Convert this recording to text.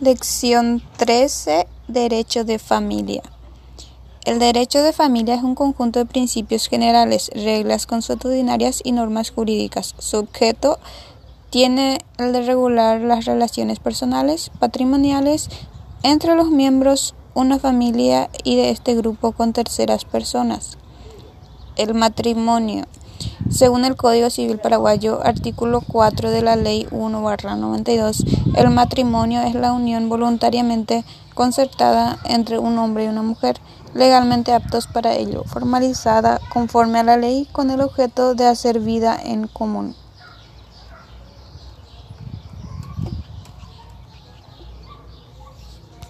Lección 13. Derecho de familia. El derecho de familia es un conjunto de principios generales, reglas consuetudinarias y normas jurídicas. Su objeto tiene el de regular las relaciones personales, patrimoniales, entre los miembros, una familia y de este grupo con terceras personas. El matrimonio. Según el Código Civil Paraguayo, artículo 4 de la Ley 1-92, el matrimonio es la unión voluntariamente concertada entre un hombre y una mujer, legalmente aptos para ello, formalizada conforme a la ley con el objeto de hacer vida en común.